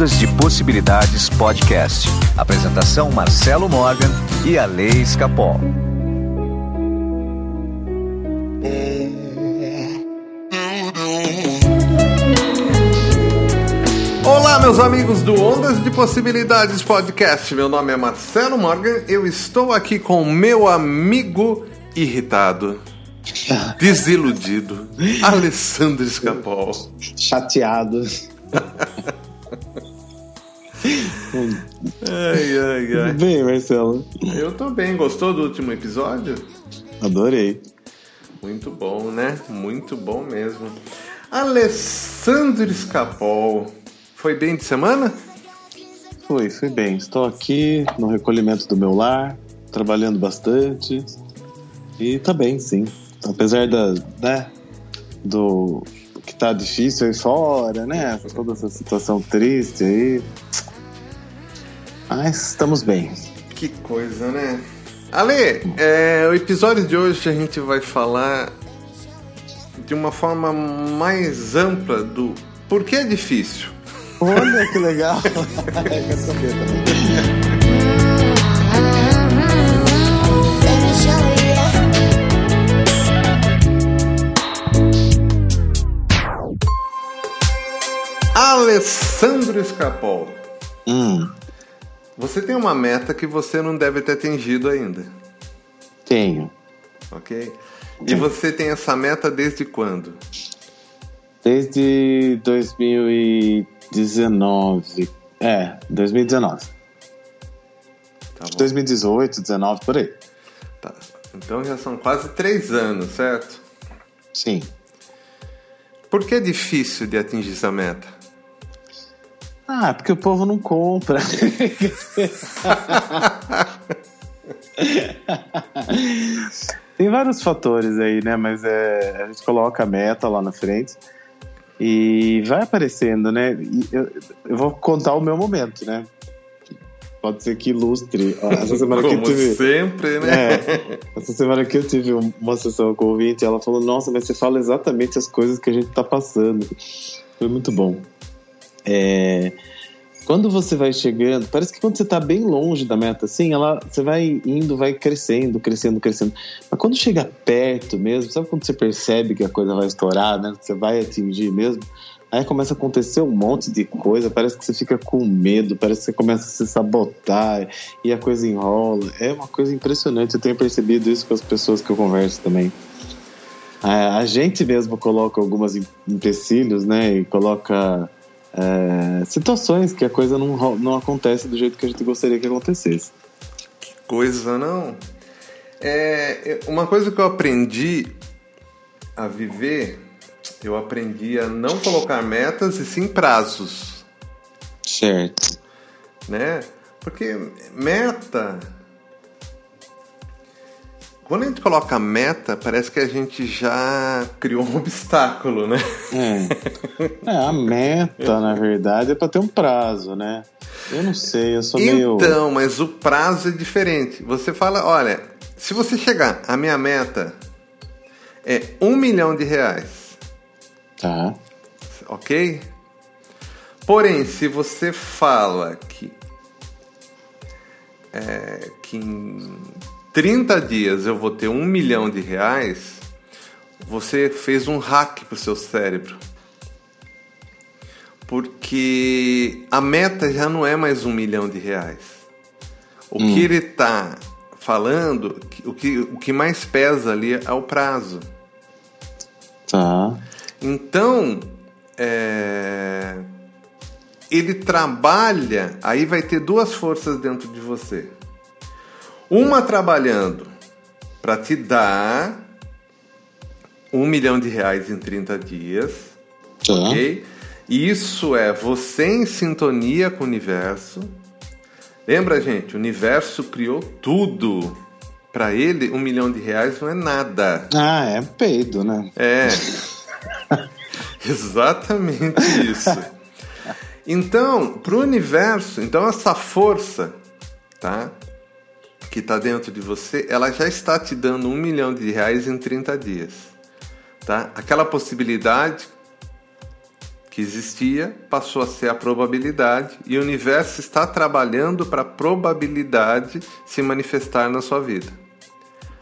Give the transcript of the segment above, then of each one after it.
Ondas de Possibilidades Podcast. Apresentação Marcelo Morgan e a Lei Escapol. Olá, meus amigos do Ondas de Possibilidades Podcast. Meu nome é Marcelo Morgan. Eu estou aqui com meu amigo irritado, desiludido, Alessandro Escapol. Chateado. Ai, ai, Tudo ai. bem, Marcelo? Eu tô bem. Gostou do último episódio? Adorei. Muito bom, né? Muito bom mesmo. Alessandro Escapol. Foi bem de semana? Foi, fui bem. Estou aqui no recolhimento do meu lar, trabalhando bastante. E tá bem, sim. Apesar da, né, do que tá difícil aí fora, né? Toda essa situação triste aí. Mas estamos bem. Que coisa, né? Ale, é, o episódio de hoje a gente vai falar de uma forma mais ampla do porquê é difícil. Olha que legal! Saber também. Alessandro Escapol, Hum, você tem uma meta que você não deve ter atingido ainda, tenho. ok? E você tem essa meta desde quando? Desde 2019. É, 2019. Tá bom. 2018, 19, por aí. Tá. Então já são quase três anos, certo? Sim. Por que é difícil de atingir essa meta? Ah, porque o povo não compra. Tem vários fatores aí, né? Mas é, a gente coloca a meta lá na frente e vai aparecendo, né? Eu, eu vou contar o meu momento, né? Pode ser que ilustre. Essa semana que eu Como tive. sempre, né? É, essa semana que eu tive um- uma sessão com o ouvinte, ela falou: Nossa, mas você fala exatamente as coisas que a gente tá passando. Foi muito bom. É, quando você vai chegando, parece que quando você tá bem longe da meta, assim, ela, você vai indo, vai crescendo, crescendo, crescendo. Mas quando chega perto mesmo, sabe quando você percebe que a coisa vai estourar, né? Você vai atingir mesmo? Aí começa a acontecer um monte de coisa, parece que você fica com medo, parece que você começa a se sabotar e a coisa enrola. É uma coisa impressionante, eu tenho percebido isso com as pessoas que eu converso também. A, a gente mesmo coloca algumas em- empecilhos, né? E coloca é, situações que a coisa não, não acontece do jeito que a gente gostaria que acontecesse. coisa, não. É, uma coisa que eu aprendi a viver, eu aprendi a não colocar metas e sim prazos, Certo. né? Porque meta. Quando a gente coloca meta, parece que a gente já criou um obstáculo, né? É. É, a meta, na verdade, é para ter um prazo, né? Eu não sei, eu sou meio. Então, mas o prazo é diferente. Você fala, olha, se você chegar, a minha meta é um milhão de reais. Tá. ok? Porém, se você fala que, é, que em 30 dias eu vou ter um milhão de reais, você fez um hack pro seu cérebro. Porque a meta já não é mais um milhão de reais. O que ele está falando, o que, o que mais pesa ali é o prazo. Tá. Então, é, ele trabalha, aí vai ter duas forças dentro de você. Uma trabalhando para te dar um milhão de reais em 30 dias, Tá. ok? E Isso é você em sintonia com o universo. Lembra, gente, o universo criou tudo. Para ele, um milhão de reais não é nada. Ah, é peido, né? É. Exatamente isso. Então, para o universo, então essa força, tá? Que está dentro de você, ela já está te dando um milhão de reais em 30 dias. Tá? Aquela possibilidade que existia passou a ser a probabilidade e o universo está trabalhando para a probabilidade se manifestar na sua vida.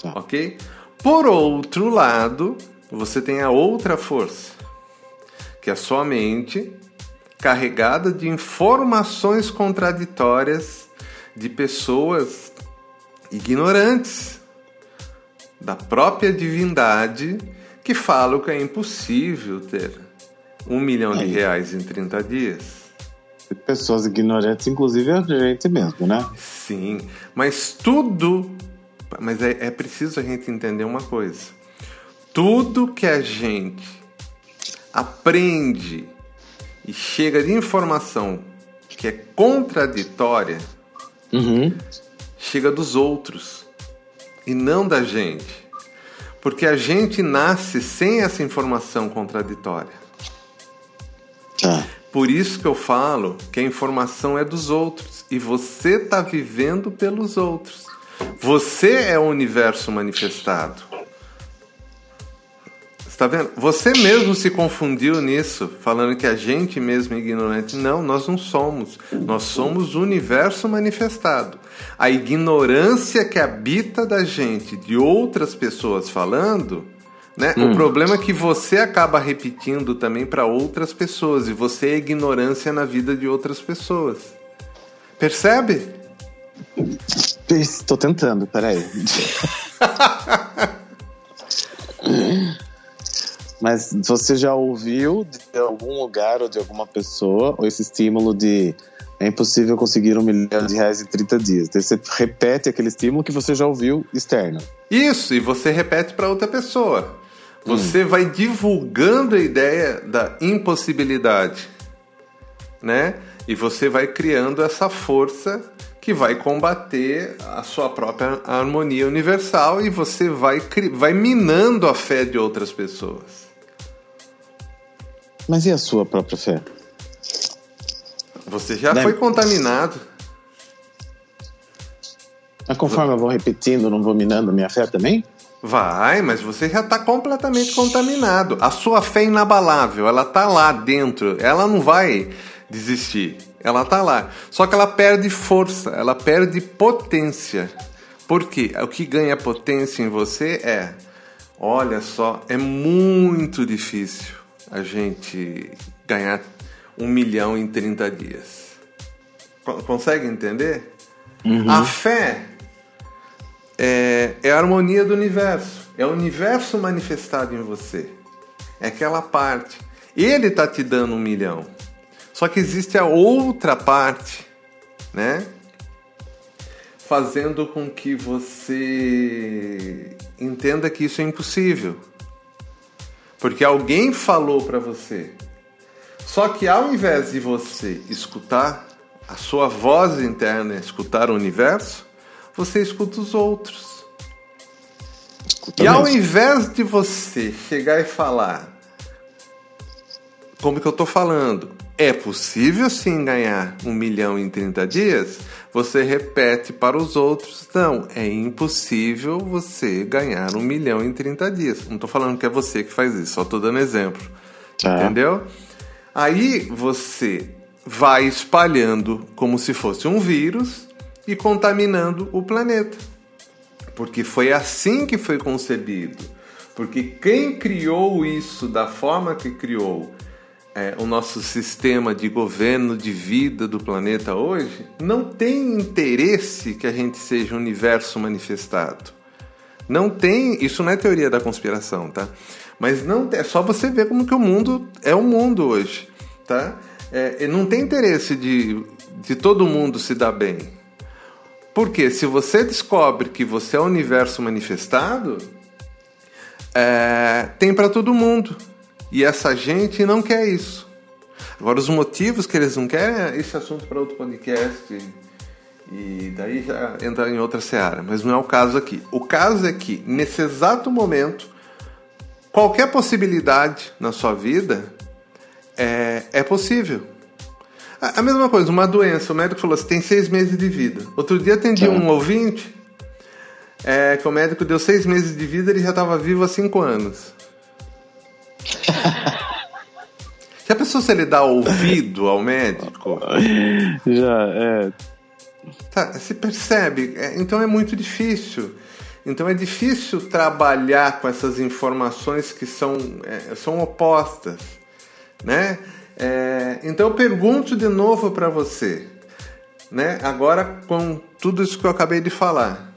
Tá. Ok? Por outro lado, você tem a outra força, que é a sua mente carregada de informações contraditórias de pessoas ignorantes da própria divindade que falam que é impossível ter um milhão de Aí. reais em 30 dias. Pessoas ignorantes, inclusive a gente mesmo, né? Sim, mas tudo. Mas é, é preciso a gente entender uma coisa. Tudo que a gente aprende e chega de informação que é contraditória, Uhum. Chega dos outros e não da gente. Porque a gente nasce sem essa informação contraditória. Tá. Por isso que eu falo que a informação é dos outros e você está vivendo pelos outros. Você é o universo manifestado. Está vendo? Você mesmo se confundiu nisso, falando que a gente mesmo é ignorante. Não, nós não somos. Nós somos o universo manifestado. A ignorância que habita da gente, de outras pessoas falando, né? O problema é que você acaba repetindo também para outras pessoas e você é ignorância na vida de outras pessoas. Percebe? Estou tentando, peraí. Mas você já ouviu de algum lugar ou de alguma pessoa esse estímulo de é impossível conseguir um milhão de reais em 30 dias? Você repete aquele estímulo que você já ouviu externo. Isso, e você repete para outra pessoa. Você vai divulgando a ideia da impossibilidade, né? E você vai criando essa força que vai combater a sua própria harmonia universal e você vai, vai minando a fé de outras pessoas. Mas e a sua própria fé? Você já Né? foi contaminado. Mas conforme eu vou repetindo, não vou minando minha fé também? Vai, mas você já está completamente contaminado. A sua fé é inabalável, ela tá lá dentro, ela não vai desistir. Ela tá lá. Só que ela perde força, ela perde potência. Por quê? O que ganha potência em você é, olha só, é muito difícil a gente ganhar um milhão em 30 dias. Con- Consegue entender? A fé é, é a harmonia do universo. É o universo manifestado em você. É aquela parte. Ele está te dando um milhão. Só que existe a outra parte, né? Fazendo com que você entenda que isso é impossível. Porque alguém falou para você. Só que ao invés de você escutar a sua voz interna, escutar o universo, você escuta os outros. Escuta E ao mesmo. invés de você chegar e falar, como que eu tô falando, é possível sim ganhar um milhão em 30 dias, você repete para os outros, não, é impossível você ganhar um milhão em 30 dias. Não tô falando que é você que faz isso, só tô dando exemplo. Tá. Entendeu? Aí você vai espalhando como se fosse um vírus e contaminando o planeta. Porque foi assim que foi concebido. Porque quem criou isso da forma que criou é, o nosso sistema de governo de vida do planeta hoje, não tem interesse que a gente seja um universo manifestado. Não tem, isso não é teoria da conspiração, tá? Mas não é só você ver como que o mundo é o mundo hoje, tá? É, não tem interesse de, de todo mundo se dar bem. Porque se você descobre que você é o universo manifestado, é, tem para todo mundo. E essa gente não quer isso. Agora, os motivos que eles não querem é esse assunto para outro podcast. E daí já entra em outra seara. Mas não é o caso aqui. O caso é que, nesse exato momento, qualquer possibilidade na sua vida é, é possível. A, a mesma coisa, uma doença. O médico falou: você tem seis meses de vida. Outro dia atendi Tá. um ouvinte é, que o médico deu seis meses de vida ele já estava vivo há cinco anos. Já pensou se ele dá ouvido ao médico? Já, é. Tá, se percebe? É, então é muito difícil. Então é difícil trabalhar com essas informações que são, é, são opostas, né? É, então eu pergunto de novo para você, né? Agora com tudo isso que eu acabei de falar,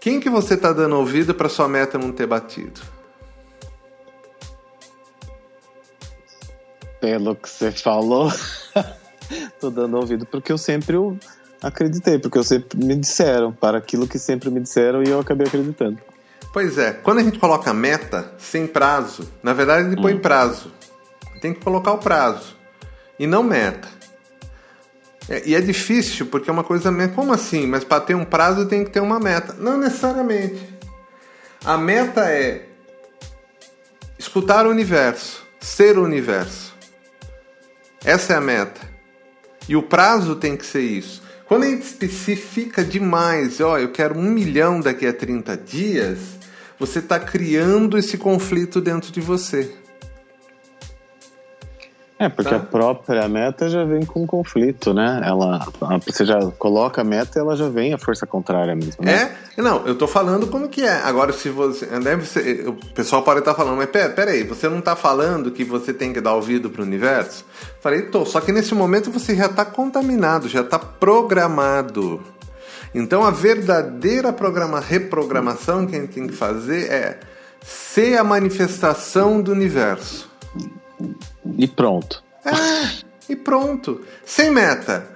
quem que você está dando ouvido para sua meta não ter batido? Pelo que você falou, tô dando ouvido porque eu sempre eu acreditei, porque eu sempre me disseram para aquilo que sempre me disseram e eu acabei acreditando. Pois é, quando a gente coloca meta sem prazo, na verdade ele põe prazo. Tem que colocar o prazo e não meta. É, e é difícil porque é uma coisa. Como assim? Mas para ter um prazo tem que ter uma meta. Não necessariamente. A meta é escutar o universo, ser o universo. Essa é a meta. E o prazo tem que ser isso. Quando a gente especifica demais, ó, eu quero um milhão daqui a 30 dias, você está criando esse conflito dentro de você. É, porque Tá. a própria meta já vem com conflito, né? Ela, você já coloca a meta e ela já vem a força contrária mesmo. Né? É? Não, eu tô falando como que é. Agora, se você. Deve ser, o pessoal pode estar falando, mas pera, pera aí, você não tá falando que você tem que dar ouvido pro universo? Falei, tô. Só que nesse momento você já tá contaminado, já tá programado. Então a verdadeira programa, reprogramação que a gente tem que fazer é ser a manifestação do universo. E pronto. E pronto. Sem meta.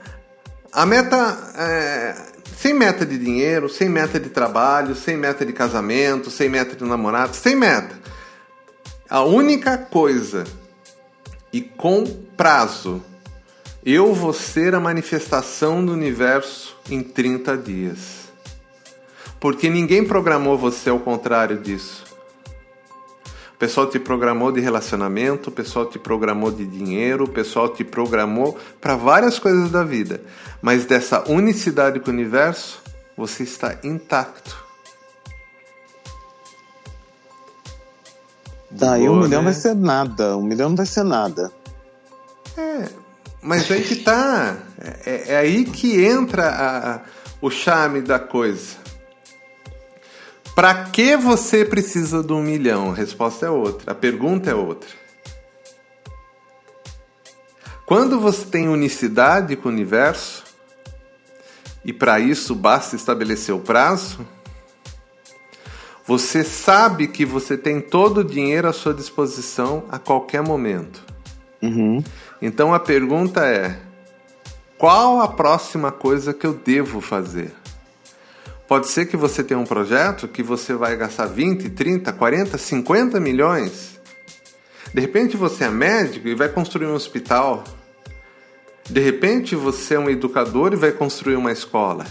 A meta. é, sem meta de dinheiro, sem meta de trabalho, sem meta de casamento, sem meta de namorado, sem meta. A única coisa e com prazo. Eu vou ser a manifestação do universo em 30 dias. Porque ninguém programou você ao contrário disso. O pessoal te programou de relacionamento, o pessoal te programou de dinheiro, o pessoal te programou para várias coisas da vida. Mas dessa unicidade com o universo, você está intacto. Daí um Boa, milhão né? vai ser nada. Um milhão não vai ser nada. É, mas aí que tá. É, é aí que entra a- a- o charme da coisa. Para que você precisa de um milhão? A resposta é outra. A pergunta é outra. Quando você tem unicidade com o universo, e para isso basta estabelecer o prazo, você sabe que você tem todo o dinheiro à sua disposição a qualquer momento. Uhum. Então a pergunta é: qual a próxima coisa que eu devo fazer? Pode ser que você tenha um projeto que você vai gastar 20, 30, 40, 50 milhões. De repente você é médico e vai construir um hospital. De repente você é um educador e vai construir uma escola.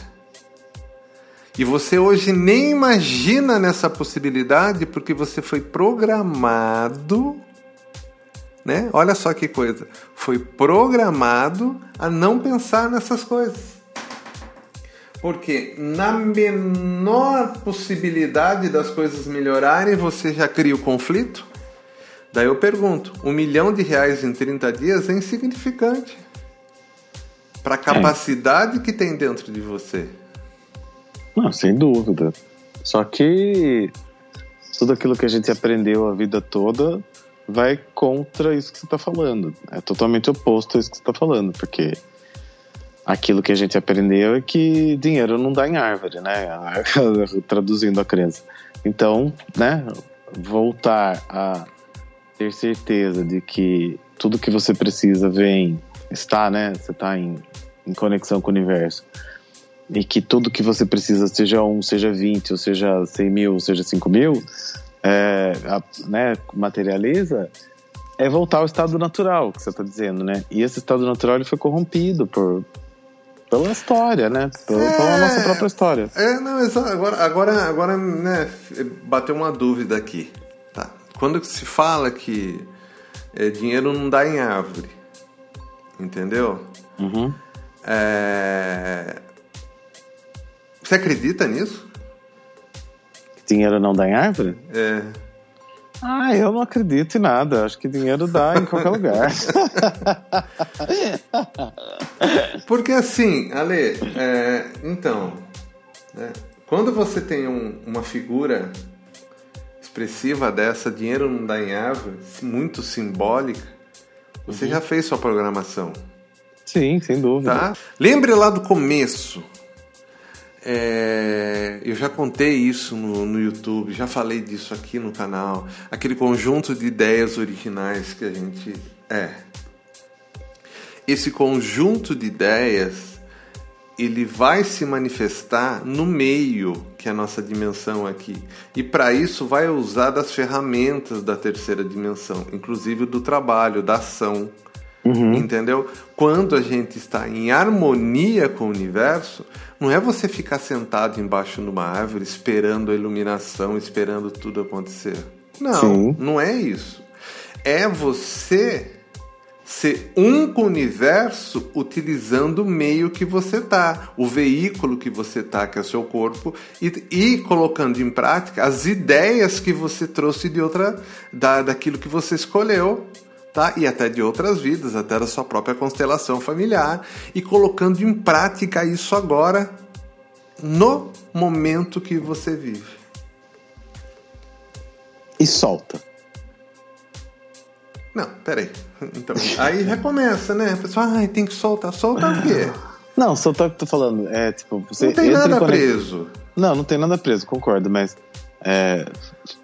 E você hoje nem imagina nessa possibilidade porque você foi programado né? Olha só que coisa. Foi programado a não pensar nessas coisas. Porque na menor possibilidade das coisas melhorarem, você já cria o conflito. Daí eu pergunto: um milhão de reais em 30 dias é insignificante para a capacidade que tem dentro de você. Não, sem dúvida. Só que tudo aquilo que a gente aprendeu a vida toda vai contra isso que você está falando. É totalmente oposto a isso que você está falando, porque aquilo que a gente aprendeu é que dinheiro não dá em árvore, né? Traduzindo a crença. Então, né, voltar a ter certeza de que tudo que você precisa vem, está, né? Você está em, em conexão com o universo e que tudo que você precisa, seja um, seja 20, ou seja 100 mil, ou seja 5 mil, é, a- né, materializa, é voltar ao estado natural, que você está dizendo, né? E esse estado natural ele foi corrompido por, pela história, né? Pela, pela nossa própria história. É, não, exa- agora, agora, agora, né, bateu uma dúvida aqui. Tá. Quando se fala que é, dinheiro não dá em árvore, entendeu? Uhum. É, Você acredita nisso? Dinheiro não dá em árvore? É. Ah, eu não acredito em nada. Acho que dinheiro dá em qualquer lugar. Porque assim, Ale, é, então, né, quando você tem um- uma figura expressiva dessa, dinheiro não dá em árvore, muito simbólica, você já fez sua programação. Sim, sem dúvida. Tá? Lembre lá do começo. É, eu já contei isso no, no YouTube, já falei disso aqui no canal. Aquele conjunto de ideias originais que a gente é. Esse conjunto de ideias ele vai se manifestar no meio, que é a nossa dimensão aqui. E para isso vai usar das ferramentas da terceira dimensão, inclusive do trabalho, da ação. Entendeu? Quando a gente está em harmonia com o universo, não é você ficar sentado embaixo de uma árvore esperando a iluminação, esperando tudo acontecer. Não, Sim. não é isso. É você ser um com o universo utilizando o meio que você tá, o veículo que você tá, que é o seu corpo, e, e colocando em prática as ideias que você trouxe de outra, da, daquilo que você escolheu, tá? E até de outras vidas, até da sua própria constelação familiar, e colocando em prática isso agora no momento que você vive. E solta. Não, peraí. Então, aí recomeça, né? A pessoa, ai, tem que soltar. Soltar o quê? Não, soltar o que eu tô falando. É tipo, você Não tem nada preso. Não, não tem nada preso, concordo, mas é,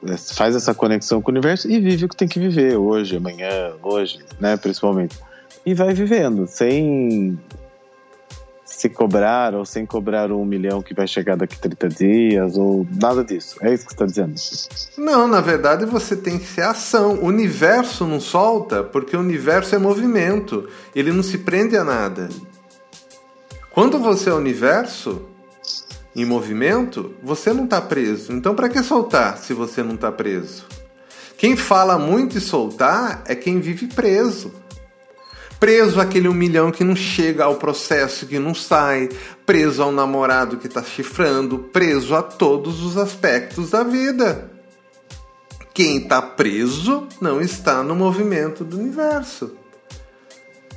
é, faz essa conexão com o universo e vive o que tem que viver hoje, amanhã, hoje, né, principalmente. E vai vivendo, sem se cobrar ou sem cobrar um milhão que vai chegar daqui a 30 dias ou nada disso. É isso que você está dizendo. Não, na verdade você tem que ser ação. O universo não solta porque o universo é movimento. Ele não se prende a nada. Quando você é universo em movimento, você não está preso. Então, para que soltar se você não está preso? Quem fala muito em soltar é quem vive preso. Preso àquele um milhão que não chega ao processo que não sai, preso ao namorado que está chifrando, preso a todos os aspectos da vida. Quem está preso não está no movimento do universo.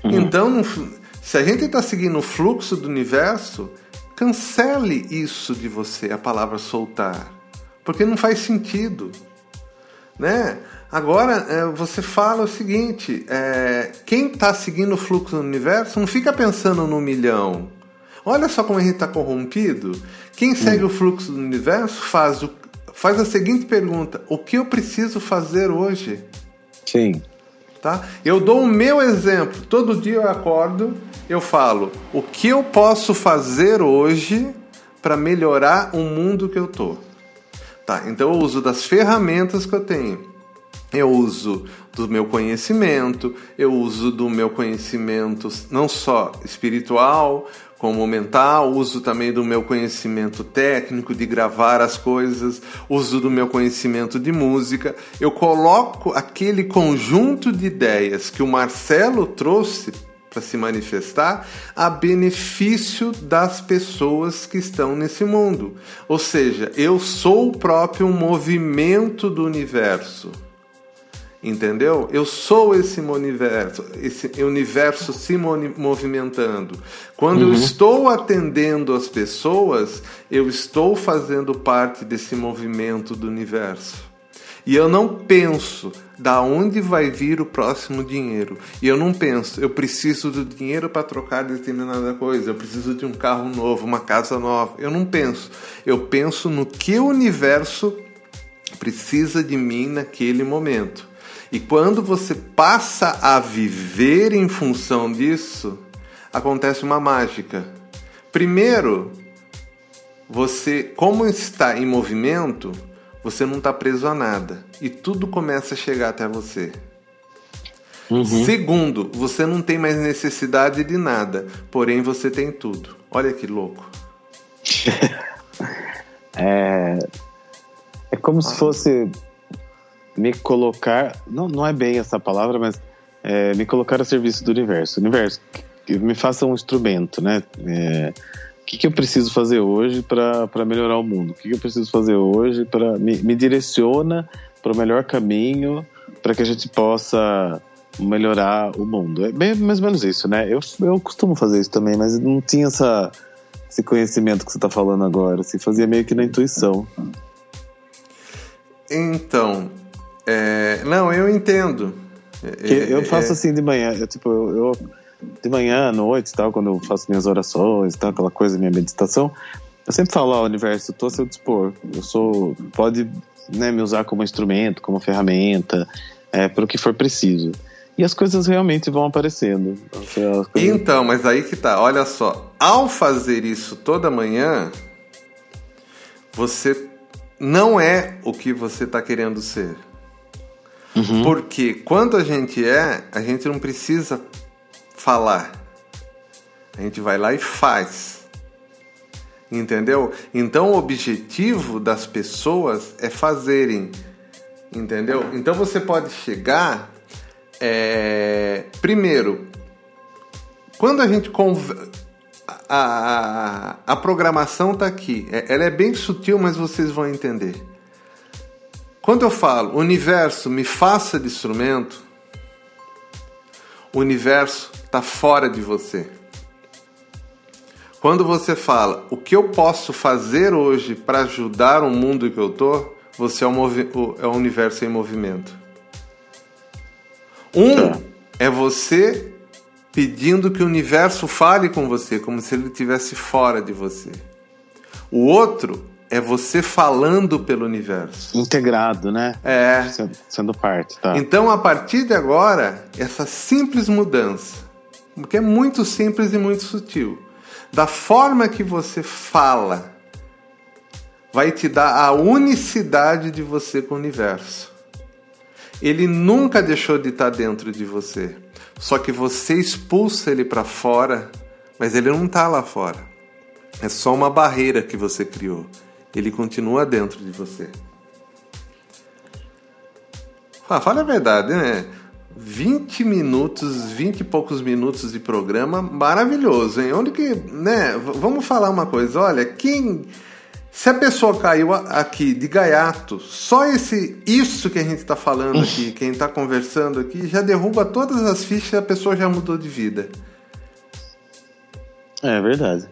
Então, no flu- se a gente está seguindo o fluxo do universo, cancele isso de você, a palavra soltar, porque não faz sentido, né? Agora é, você fala o seguinte: é, quem está seguindo o fluxo do universo não fica pensando no milhão. Olha só como a gente está corrompido. Quem segue o fluxo do universo faz, o, faz a seguinte pergunta: o que eu preciso fazer hoje? Sim. Tá? Eu dou o meu exemplo. Todo dia eu acordo, eu falo o que eu posso fazer hoje para melhorar o mundo que eu tô. Tá? Então eu uso das ferramentas que eu tenho. Eu uso do meu conhecimento, eu uso do meu conhecimento não só espiritual, como mental, uso também do meu conhecimento técnico de gravar as coisas, uso do meu conhecimento de música. Eu coloco aquele conjunto de ideias que o Marcelo trouxe para se manifestar a benefício das pessoas que estão nesse mundo. Ou seja, eu sou o próprio movimento do universo. Entendeu? Eu sou esse universo, esse universo se movimentando. Quando eu estou atendendo as pessoas, eu estou fazendo parte desse movimento do universo. E eu não penso da onde vai vir o próximo dinheiro. E eu não penso, eu preciso do dinheiro para trocar determinada coisa, eu preciso de um carro novo, uma casa nova. Eu não penso. Eu penso no que o universo precisa de mim naquele momento. E quando você passa a viver em função disso, acontece uma mágica. Primeiro, você, como está em movimento, você não está preso a nada e tudo começa a chegar até você. Segundo, você não tem mais necessidade de nada, porém você tem tudo. Olha que louco. É, é como se fosse me colocar. Não, não é bem essa palavra, mas é, me colocar a serviço do universo. Universo, que me faça um instrumento, né? É, o que, que eu preciso fazer hoje para melhorar o mundo? O que, que eu preciso fazer hoje para me, me direciona para o melhor caminho para que a gente possa melhorar o mundo. É bem mais ou menos isso, né? Eu, eu costumo fazer isso também, mas não tinha essa, esse conhecimento que você está falando agora. Assim, fazia meio que na intuição. Então, não, eu entendo. É, eu faço é, assim de manhã, eu, tipo, eu, eu- de manhã, à noite, tal, quando eu faço minhas orações, tal, aquela coisa, minha meditação, eu sempre falo, ó, universo, eu tô a seu dispor. Eu sou, pode, né, me usar como instrumento, como ferramenta, é, para o que for preciso. E as coisas realmente vão aparecendo. As coisas- Então, mas aí que tá, olha só. Ao fazer isso toda manhã, você não é o que você está querendo ser. Porque quando a gente é, a gente não precisa falar. A gente vai lá e faz. Entendeu? Então o objetivo das pessoas é fazerem. Entendeu? Então você pode chegar. é, Primeiro, quando a gente conv... a, a, a programação está aqui. É- Ela é bem sutil, mas vocês vão entender. Quando eu falo, universo, me faça de instrumento, o universo está fora de você. Quando você fala, o que eu posso fazer hoje para ajudar o mundo que eu tô, você é o, é o universo em movimento. Um Tá. é você pedindo que o universo fale com você, como se ele estivesse fora de você. O outro é você falando pelo universo. Integrado, né? É. Sendo, sendo parte, tá? Então, a partir de agora, essa simples mudança, que é muito simples e muito sutil, da forma que você fala, vai te dar a unicidade de você com o universo. Ele nunca deixou de estar dentro de você, só que você expulsa ele para fora, mas ele não está lá fora. É só uma barreira que você criou. Ele continua dentro de você. Ah, fala a verdade, né? 20 minutos, 20 e poucos minutos de programa, maravilhoso, hein? Onde que, né? V- Vamos falar uma coisa, olha, quem se a pessoa caiu aqui de gaiato, só esse isso que a gente tá falando aqui, quem tá conversando aqui, já derruba todas as fichas e a pessoa já mudou de vida. É verdade.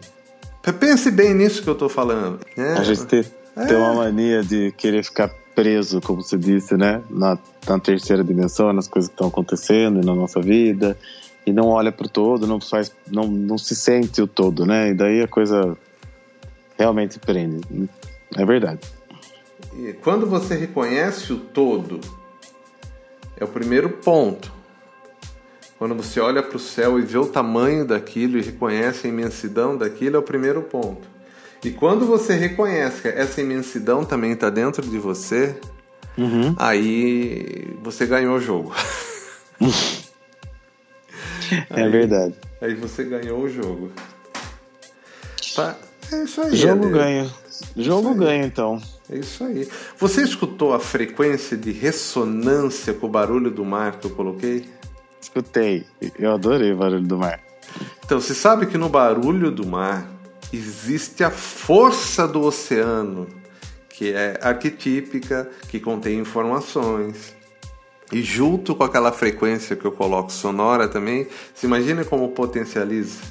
Pense bem nisso que eu tô falando. né? A gente tem, tem uma mania de querer ficar preso, como você disse, né? Na, na terceira dimensão, nas coisas que estão acontecendo na nossa vida. E não olha pro todo, não faz, não, não se sente o todo, né? E daí a coisa realmente prende. É verdade. E quando você reconhece o todo, é o primeiro ponto. Quando você olha para o céu e vê o tamanho daquilo e reconhece a imensidão daquilo, é o primeiro ponto. E quando você reconhece que essa imensidão também está dentro de você, aí você ganhou o jogo. É verdade. Aí você ganhou o jogo. Tá? É isso aí. Jogo ganha. Jogo ganha, então. É isso aí. Você escutou a frequência de ressonância com o barulho do mar que eu coloquei? Escutei. Eu adorei o barulho do mar. Então, você sabe que no barulho do mar existe a força do oceano, que é arquetípica, que contém informações. E junto com aquela frequência que eu coloco sonora também, se imagina como potencializa.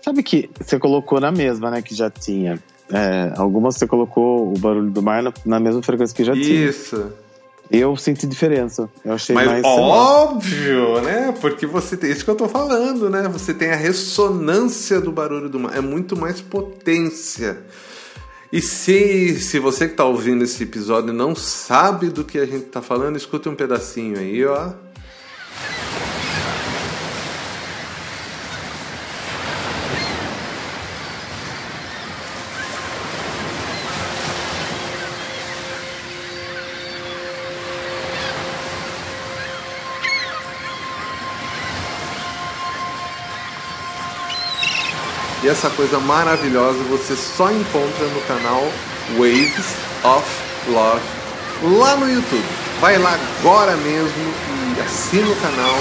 Sabe que você colocou na mesma, né? Que já tinha. É, algumas você colocou o barulho do mar na, na mesma frequência que já tinha. Isso. Eu senti diferença. Eu achei Mas mais. óbvio, né? Porque você tem isso que eu tô falando, né? Você tem a ressonância do barulho do mar. É muito mais potência. E se, se você que tá ouvindo esse episódio não sabe do que a gente tá falando, escuta um pedacinho aí, ó. E essa coisa maravilhosa você só encontra no canal Waves of Love lá no YouTube. Vai lá agora mesmo e assina o canal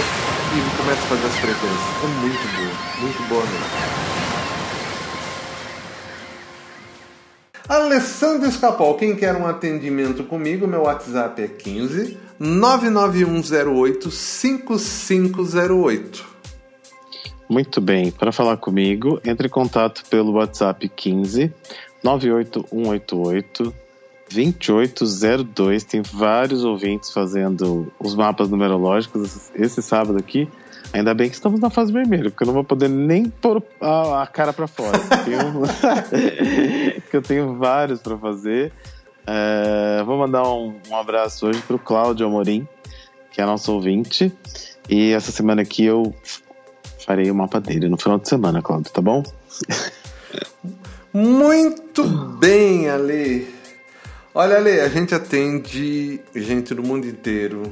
e começa a fazer as frequências. É muito boa, muito boa mesmo. Alessandro Escapol, quem quer um atendimento comigo, meu WhatsApp é 15 99108 5508. Muito bem, para falar comigo, entre em contato pelo WhatsApp 15 98188 2802. Tem vários ouvintes fazendo os mapas numerológicos esse sábado aqui. Ainda bem que estamos na fase vermelha, porque eu não vou poder nem pôr a, cara para fora. que eu tenho vários para fazer. É, vou mandar um, um abraço hoje para o Cláudio Amorim, que é nosso ouvinte. E essa semana aqui eu farei o mapa dele no final de semana, Cláudio, tá bom? Muito bem, Ale. Olha, Ale, a gente atende gente do mundo inteiro.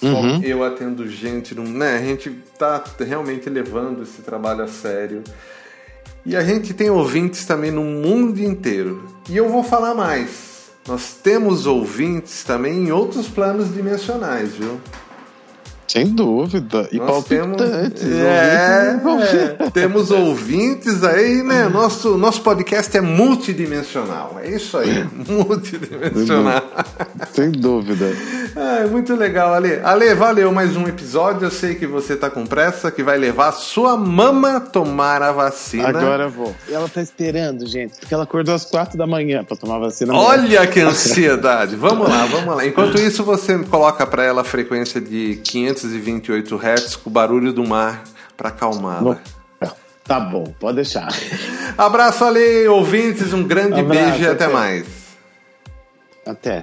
Só Uhum. eu atendo gente, do, né? A gente tá realmente levando esse trabalho a sério. E a gente tem ouvintes também no mundo inteiro. E eu vou falar mais. Nós temos ouvintes também em outros planos dimensionais, viu? Sem dúvida. E Nós temos, palpitantes. é, ouvintes. é, temos ouvintes aí, né? Nosso, nosso podcast é multidimensional. É isso aí, multidimensional. Sem dúvida. Ai, muito legal, Ale. Ale, valeu mais um episódio. Eu sei que você tá com pressa, que vai levar sua mama tomar a vacina. Agora eu vou. E ela tá esperando, gente, porque ela acordou às quatro da manhã pra tomar vacina. Olha que ansiedade. Vamos lá, vamos lá. Enquanto isso, você coloca para ela a frequência de 528 Hz com o barulho do mar para acalmá-la. Tá bom, pode deixar. Abraço, Ale, ouvintes, um grande Abraço, beijo e até até. mais. Até.